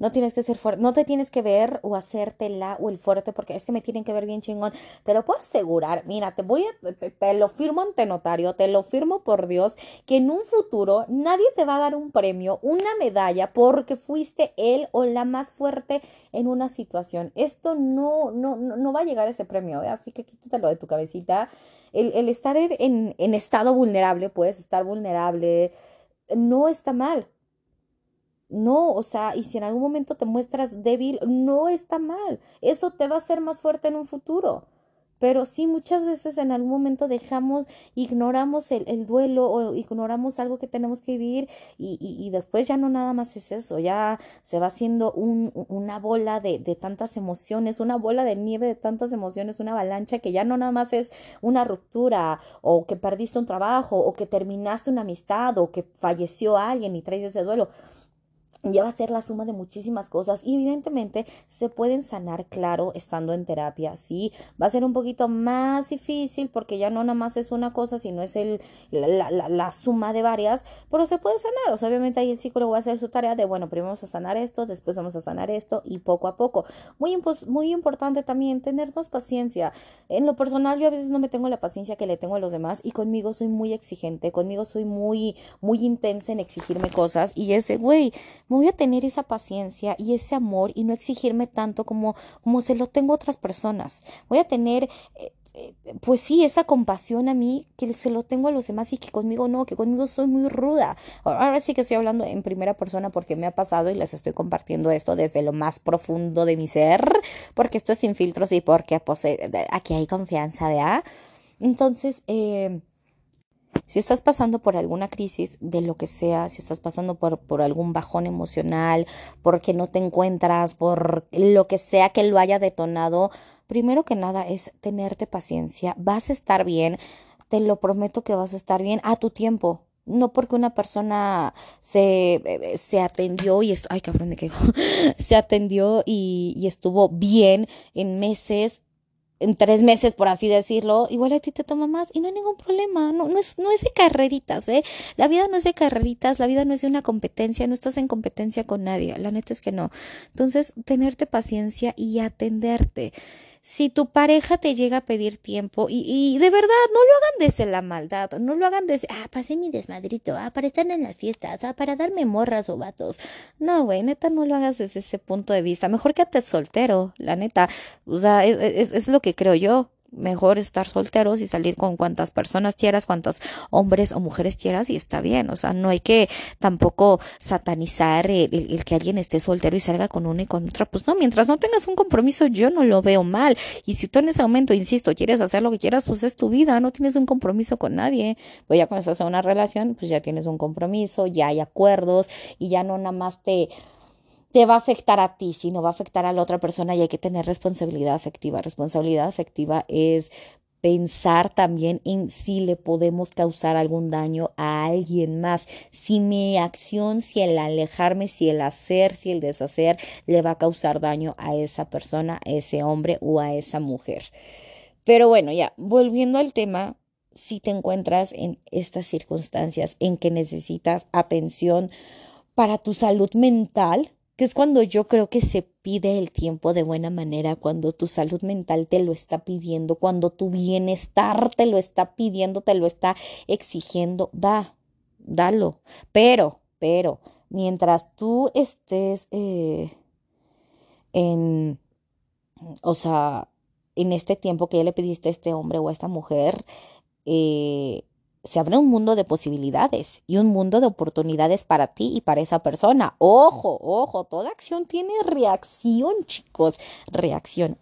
No tienes que ser fuerte, no te tienes que ver o hacértela o el fuerte porque es que me tienen que ver bien chingón. Te lo puedo asegurar, mira, te voy a, te, lo firmo ante notario, te lo firmo por Dios, que en un futuro nadie te va a dar un premio, una medalla porque fuiste él o la más fuerte en una situación. Esto no, no, no, va a llegar ese premio, ¿eh? así que quítatelo de tu cabecita. El, el estar en, en estado vulnerable, puedes estar vulnerable, no está mal no, o sea, y si en algún momento te muestras débil, no está mal. Eso te va a hacer más fuerte en un futuro. Pero sí, muchas veces en algún momento dejamos, ignoramos el, el duelo o ignoramos algo que tenemos que vivir y, y, y, después ya no nada más es eso, ya se va haciendo un, una bola de, de tantas emociones, una bola de nieve de tantas emociones, una avalancha que ya no nada más es una ruptura o que perdiste un trabajo o que terminaste una amistad o que falleció alguien y traes ese duelo ya va a ser la suma de muchísimas cosas y evidentemente se pueden sanar, claro, estando en terapia, sí, va a ser un poquito más difícil porque ya no nada más es una cosa, sino es el, la, la, la suma de varias, pero se puede sanar, o sea, obviamente ahí el psicólogo va a hacer su tarea de, bueno, primero vamos a sanar esto, después vamos a sanar esto y poco a poco. Muy, muy importante también tenernos paciencia. En lo personal yo a veces no me tengo la paciencia que le tengo a los demás y conmigo soy muy exigente, conmigo soy muy, muy intensa en exigirme cosas y ese, güey, voy a tener esa paciencia y ese amor y no exigirme tanto como, como se lo tengo a otras personas. Voy a tener, eh, eh, pues sí, esa compasión a mí que se lo tengo a los demás y que conmigo no, que conmigo soy muy ruda. Ahora sí que estoy hablando en primera persona porque me ha pasado y les estoy compartiendo esto desde lo más profundo de mi ser, porque esto es sin filtros y porque pues, eh, aquí hay confianza, ¿verdad? Entonces, eh, si estás pasando por alguna crisis de lo que sea, si estás pasando por, por algún bajón emocional, porque no te encuentras, por lo que sea que lo haya detonado, primero que nada es tenerte paciencia. Vas a estar bien, te lo prometo que vas a estar bien a tu tiempo. No porque una persona se, eh, se atendió y esto, ay cabrón se atendió y, y estuvo bien en meses, en tres meses, por así decirlo, igual a ti te toma más y no hay ningún problema. No, no, es, no es de carreritas, ¿eh? La vida no es de carreritas, la vida no es de una competencia, no estás en competencia con nadie. La neta es que no. Entonces, tenerte paciencia y atenderte si tu pareja te llega a pedir tiempo y, y de verdad no lo hagan desde la maldad, no lo hagan desde, ah, pasé mi desmadrito, ah, para estar en las fiestas, ah, para darme morras o vatos. No, güey, neta, no lo hagas desde ese punto de vista. Mejor que te soltero, la neta. O sea, es, es, es lo que creo yo mejor estar solteros y salir con cuantas personas quieras, cuantos hombres o mujeres quieras y está bien. O sea, no hay que tampoco satanizar el, que alguien esté soltero y salga con una y con otra. Pues no, mientras no tengas un compromiso, yo no lo veo mal. Y si tú en ese momento, insisto, quieres hacer lo que quieras, pues es tu vida, no tienes un compromiso con nadie. Pues ya cuando estás en una relación, pues ya tienes un compromiso, ya hay acuerdos y ya no nada más te te va a afectar a ti, sino va a afectar a la otra persona y hay que tener responsabilidad afectiva. Responsabilidad afectiva es pensar también en si le podemos causar algún daño a alguien más, si mi acción, si el alejarme, si el hacer, si el deshacer le va a causar daño a esa persona, a ese hombre o a esa mujer. Pero bueno, ya, volviendo al tema, si te encuentras en estas circunstancias en que necesitas atención para tu salud mental, que es cuando yo creo que se pide el tiempo de buena manera, cuando tu salud mental te lo está pidiendo, cuando tu bienestar te lo está pidiendo, te lo está exigiendo, da, dalo. Pero, pero, mientras tú estés eh, en, o sea, en este tiempo que ya le pediste a este hombre o a esta mujer, eh, se abre un mundo de posibilidades y un mundo de oportunidades para ti y para esa persona. Ojo, ojo, toda acción tiene reacción, chicos, reacción.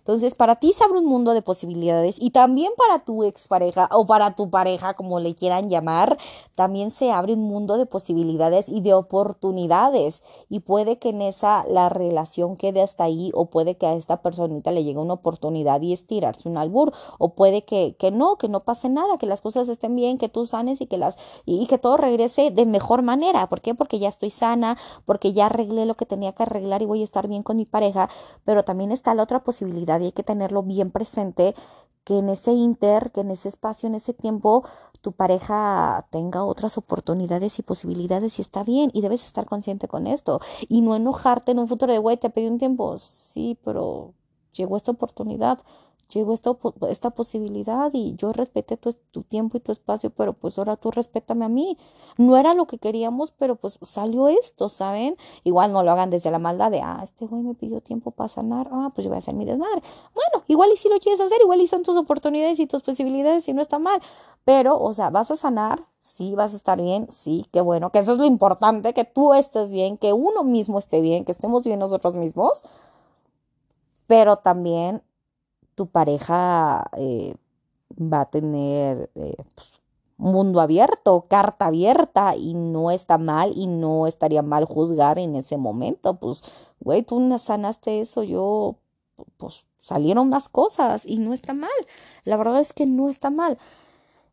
Entonces, para ti se abre un mundo de posibilidades y también para tu expareja o para tu pareja, como le quieran llamar, también se abre un mundo de posibilidades y de oportunidades. Y puede que en esa la relación quede hasta ahí o puede que a esta personita le llegue una oportunidad y estirarse un albur o puede que, que no, que no pase nada, que las cosas estén bien, que tú sanes y que las y que todo regrese de mejor manera. ¿Por qué? Porque ya estoy sana, porque ya arreglé lo que tenía que arreglar y voy a estar bien con mi pareja, pero también está la otra posibilidad y hay que tenerlo bien presente que en ese inter, que en ese espacio, en ese tiempo, tu pareja tenga otras oportunidades y posibilidades y está bien y debes estar consciente con esto y no enojarte en un futuro de, güey, te pedí un tiempo, sí, pero llegó esta oportunidad, llegó esta, esta posibilidad y yo respeté tu, tu, tiempo y tu espacio, pero pues ahora tú respétame a mí. No era lo que queríamos, pero pues salió esto, ¿saben? Igual no lo hagan desde la maldad de, ah, este güey me pidió tiempo para sanar, ah, pues yo voy a hacer mi desmadre. Bueno, igual y si lo quieres hacer, igual y son tus oportunidades y tus posibilidades y no está mal, pero, o sea, vas a sanar, sí, vas a estar bien, sí, qué bueno, que eso es lo importante, que tú estés bien, que uno mismo esté bien, que estemos bien nosotros mismos, pero también tu pareja eh, va a tener eh, pues, mundo abierto, carta abierta y no está mal y no estaría mal juzgar en ese momento. Pues, güey, tú sanaste eso, yo, pues salieron más cosas y no está mal. La verdad es que no está mal.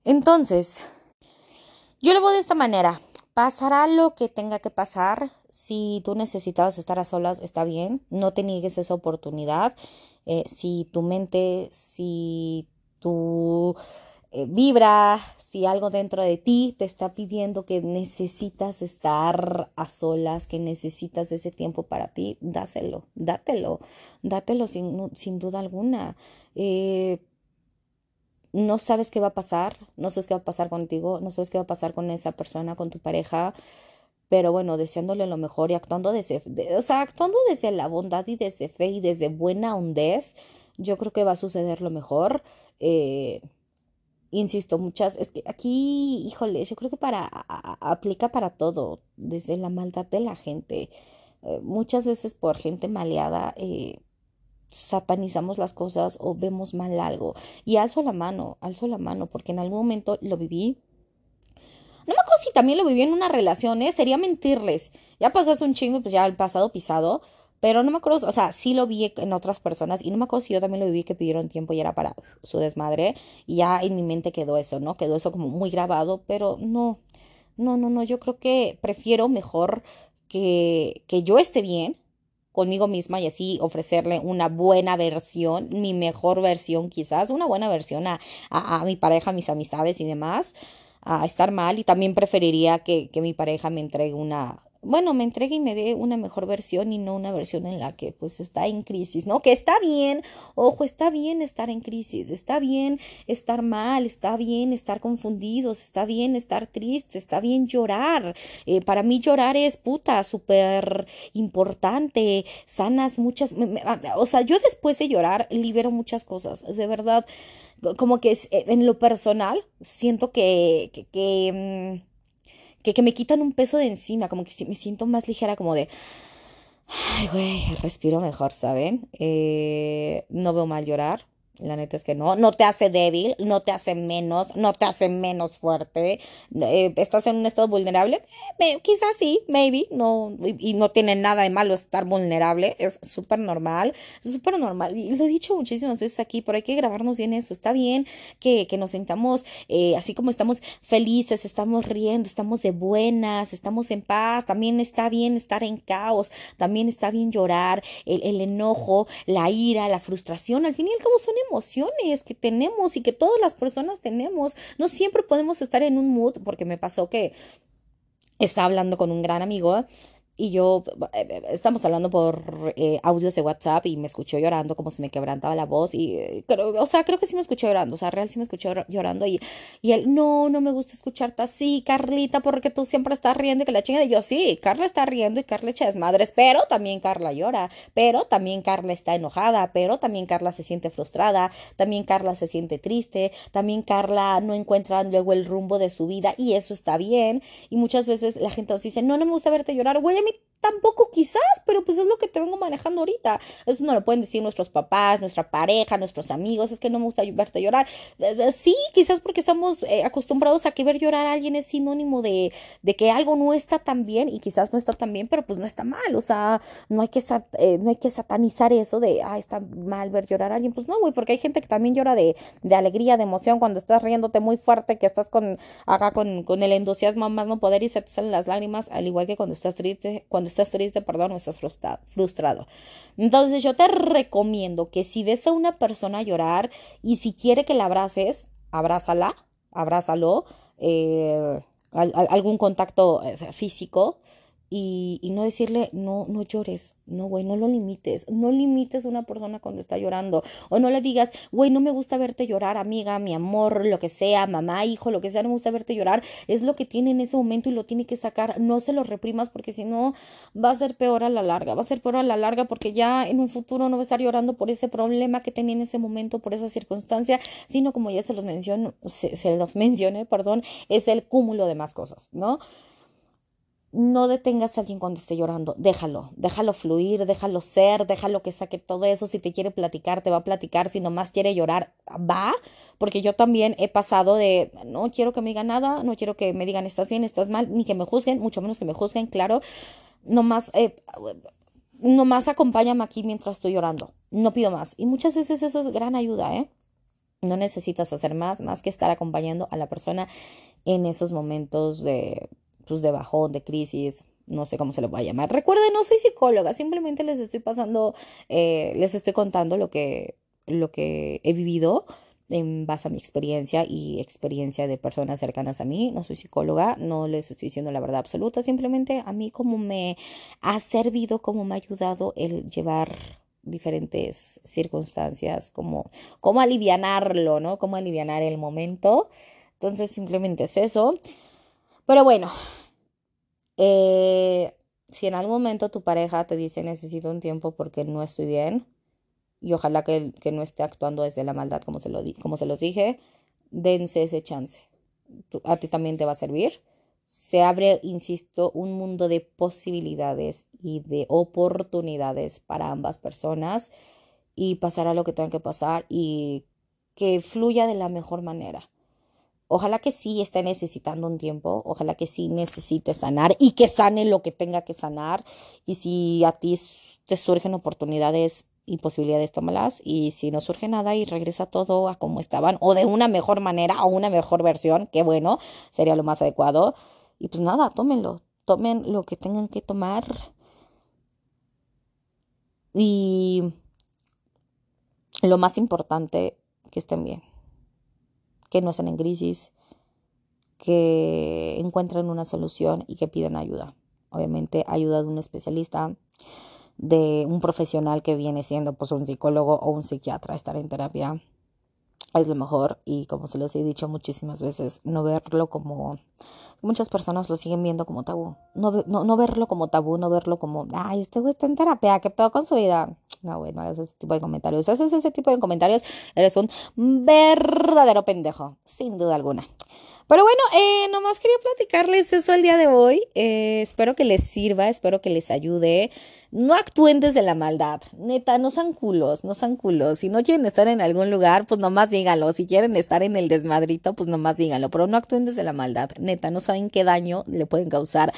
Entonces, yo lo veo de esta manera. Pasará lo que tenga que pasar. Si tú necesitabas estar a solas, está bien. No te niegues esa oportunidad. Eh, si tu mente, si tu eh, vibra, si algo dentro de ti te está pidiendo que necesitas estar a solas, que necesitas ese tiempo para ti, dáselo, dátelo, dátelo sin, sin duda alguna. Eh, no sabes qué va a pasar, no sabes qué va a pasar contigo, no sabes qué va a pasar con esa persona, con tu pareja, pero bueno, deseándole lo mejor y actuando desde, o sea, actuando desde la bondad y desde fe y desde buena hondez, yo creo que va a suceder lo mejor. Eh, insisto, muchas, es que aquí, híjole, yo creo que para, aplica para todo, desde la maldad de la gente. Eh, muchas veces por gente maleada, eh, satanizamos las cosas o vemos mal algo. Y alzo la mano, alzo la mano, porque en algún momento lo viví, no me acuerdo si también lo viví en una relación, ¿eh? Sería mentirles. Ya pasaste un chingo, pues ya el pasado pisado. Pero no me acuerdo, o sea, sí lo vi en otras personas y no me acuerdo si yo también lo viví que pidieron tiempo y era para su desmadre. Y ya en mi mente quedó eso, ¿no? Quedó eso como muy grabado, pero no, no, no, no, yo creo que prefiero mejor que, que yo esté bien conmigo misma y así ofrecerle una buena versión, mi mejor versión quizás, una buena versión a, a, a mi pareja, a mis amistades y demás a estar mal y también preferiría que, que mi pareja me entregue una, bueno, me entregue y me dé una mejor versión y no una versión en la que pues está en crisis, ¿no? Que está bien, ojo, está bien estar en crisis, está bien estar mal, está bien estar confundidos, está bien estar triste, está bien llorar. Eh, para mí llorar es puta, súper importante, sanas muchas, o sea, yo después de llorar libero muchas cosas, de verdad, como que en lo personal siento que, que, que mm, que, me quitan un peso de encima, como que me siento más ligera, como de, ay, güey, respiro mejor, ¿saben? Eh, no veo mal llorar. La neta es que no, no te hace débil, no te hace menos, no te hace menos fuerte. Eh, ¿Estás en un estado vulnerable? Eh, quizás sí, maybe, no, y, no tiene nada de malo estar vulnerable, es súper normal, súper normal. Y lo he dicho muchísimas veces aquí, pero hay que grabarnos bien eso. Está bien que, que nos sintamos eh, así como estamos felices, estamos riendo, estamos de buenas, estamos en paz. También está bien estar en caos, también está bien llorar, el, el enojo, la ira, la frustración. Al fin y al cabo son emociones que tenemos y que todas las personas tenemos. No siempre podemos estar en un mood, porque me pasó que estaba hablando con un gran amigo y yo, eh, eh, estamos hablando por eh, audios de WhatsApp y me escuchó llorando como si me quebrantaba la voz y, o sea, creo que sí me escuchó llorando, o sea, real sí me escuchó llorando y, y él, no, no me gusta escucharte así, Carlita, porque tú siempre estás riendo y que la chinga de yo, sí, Carla está riendo y Carla echa desmadres, pero también Carla llora, pero también Carla está enojada, pero también Carla se siente frustrada, también Carla se siente triste, también Carla no encuentra luego el rumbo de su vida y eso está bien y muchas veces la gente nos dice, no, no me gusta verte llorar, güey, me tampoco quizás, pero pues es lo que te vengo manejando ahorita. Eso no lo pueden decir nuestros papás, nuestra pareja, nuestros amigos, es que no me gusta verte llorar. Eh, eh, sí, quizás porque estamos eh, acostumbrados a que ver llorar a alguien es sinónimo de, de, que algo no está tan bien y quizás no está tan bien, pero pues no está mal, o sea, no hay que, no hay que satanizar eso de, ah, está mal ver llorar a alguien, pues no, güey, porque hay gente que también llora de, de alegría, de emoción, cuando estás riéndote muy fuerte, que estás con, acá con, con el entusiasmo más no poder y se te salen las lágrimas, al igual que cuando estás triste, cuando estás triste, perdón, o estás frustrado. Entonces yo te recomiendo que si ves a una persona llorar y si quiere que la abraces, abrázala, abrázalo, eh, algún contacto eh, físico y, y no decirle, no, no llores, no, güey, no lo limites. No limites a una persona cuando está llorando. O no le digas, güey, no me gusta verte llorar, amiga, mi amor, lo que sea, mamá, hijo, lo que sea, no me gusta verte llorar. Es lo que tiene en ese momento y lo tiene que sacar. No se lo reprimas porque si no va a ser peor a la larga. Va a ser peor a la larga porque ya en un futuro no va a estar llorando por ese problema que tenía en ese momento, por esa circunstancia, sino como ya se los menciono, se, se los mencioné, perdón, es el cúmulo de más cosas, ¿no? No detengas a alguien cuando esté llorando, déjalo, déjalo fluir, déjalo ser, déjalo que saque todo eso, si te quiere platicar, te va a platicar, si nomás quiere llorar, va, porque yo también he pasado de, no quiero que me digan nada, no quiero que me digan estás bien, estás mal, ni que me juzguen, mucho menos que me juzguen, claro, nomás, eh, nomás acompáñame aquí mientras estoy llorando, no pido más, y muchas veces eso es gran ayuda, ¿eh? No necesitas hacer más, más que estar acompañando a la persona en esos momentos de pues, de bajón, de crisis, no sé cómo se lo voy a llamar. Recuerden, no soy psicóloga, simplemente les estoy pasando, eh, les estoy contando lo que, lo que he vivido en base a mi experiencia y experiencia de personas cercanas a mí. No soy psicóloga, no les estoy diciendo la verdad absoluta, simplemente a mí como me ha servido, como me ha ayudado el llevar diferentes circunstancias, como, como alivianarlo, ¿no? Cómo alivianar el momento. Entonces simplemente es eso. Pero bueno, eh, si en algún momento tu pareja te dice necesito un tiempo porque no estoy bien, y ojalá que, que no esté actuando desde la maldad como se, lo como se los dije, dense ese chance. a ti también te va a servir. Se abre, insisto, un mundo de posibilidades y de oportunidades para ambas personas y pasará lo que tenga que pasar y que fluya de la mejor manera. Ojalá que sí esté necesitando un tiempo, ojalá que sí necesite sanar y que sane lo que tenga que sanar. Y si a ti te surgen oportunidades y posibilidades, tómalas. Y si no surge nada y regresa todo a como estaban o de una mejor manera o una mejor versión, qué bueno, sería lo más adecuado. Y pues nada, tómenlo, tomen lo que tengan que tomar. Y lo más importante, que estén bien que no estén en crisis, que encuentren una solución y que piden ayuda. Obviamente ayuda de un especialista, de un profesional que viene siendo pues un psicólogo o un psiquiatra, estar en terapia es lo mejor y como se los he dicho muchísimas veces, no verlo como muchas personas lo siguen viendo como tabú, no, no, no verlo como tabú, no verlo como, ay, este güey está en terapia, qué pedo con su vida. No, güey, no hagas ese tipo de comentarios. Si haces ese tipo de comentarios, eres un verdadero pendejo, sin duda alguna. Pero bueno, eh, nomás quería platicarles eso el día de hoy. Eh, espero que les sirva, espero que les ayude. No actúen desde la maldad. Neta, no sean culos, no sean culos. Si no quieren estar en algún lugar, pues nomás díganlo. Si quieren estar en el desmadrito, pues nomás díganlo. Pero no actúen desde la maldad. Neta, no saben qué daño le pueden causar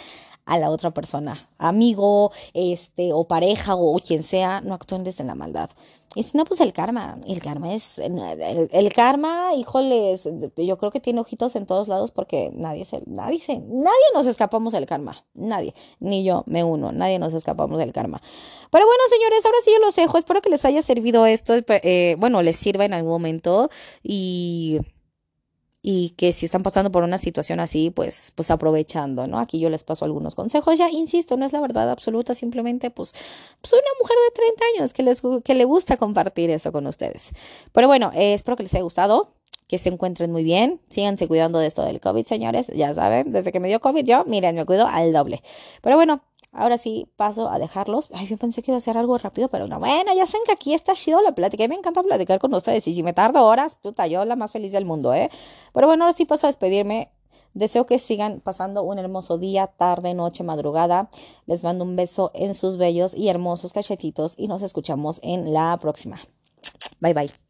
a la otra persona. Amigo, este, o pareja, o quien sea, no actúen desde la maldad. Y si no, pues el karma. El karma es. El, karma, híjoles, yo creo que tiene ojitos en todos lados porque nadie se. Nadie se. Nadie nos escapamos del karma. Nadie. Ni yo me uno. Nadie nos escapamos del karma. Pero bueno, señores, ahora sí yo los dejo. Espero que les haya servido esto. Eh, bueno, les sirva en algún momento. Y. y que si están pasando por una situación así, pues, pues aprovechando, ¿no? Aquí yo les paso algunos consejos, ya insisto, no es la verdad absoluta, simplemente pues soy una mujer de 30 años que, les, que le gusta compartir eso con ustedes. Pero bueno, eh, espero que les haya gustado, que se encuentren muy bien, síganse cuidando de esto del COVID, señores, ya saben, desde que me dio COVID yo, miren, me cuido al doble. Pero bueno, Ahora sí, paso a dejarlos. Ay, yo pensé que iba a ser algo rápido, pero no. Bueno, ya saben que aquí está chido la plática. Me encanta platicar con ustedes. Y si me tardo horas, puta, yo la más feliz del mundo, ¿eh? Pero bueno, ahora sí paso a despedirme. Deseo que sigan pasando un hermoso día, tarde, noche, madrugada. Les mando un beso en sus bellos y hermosos cachetitos y nos escuchamos en la próxima. Bye bye.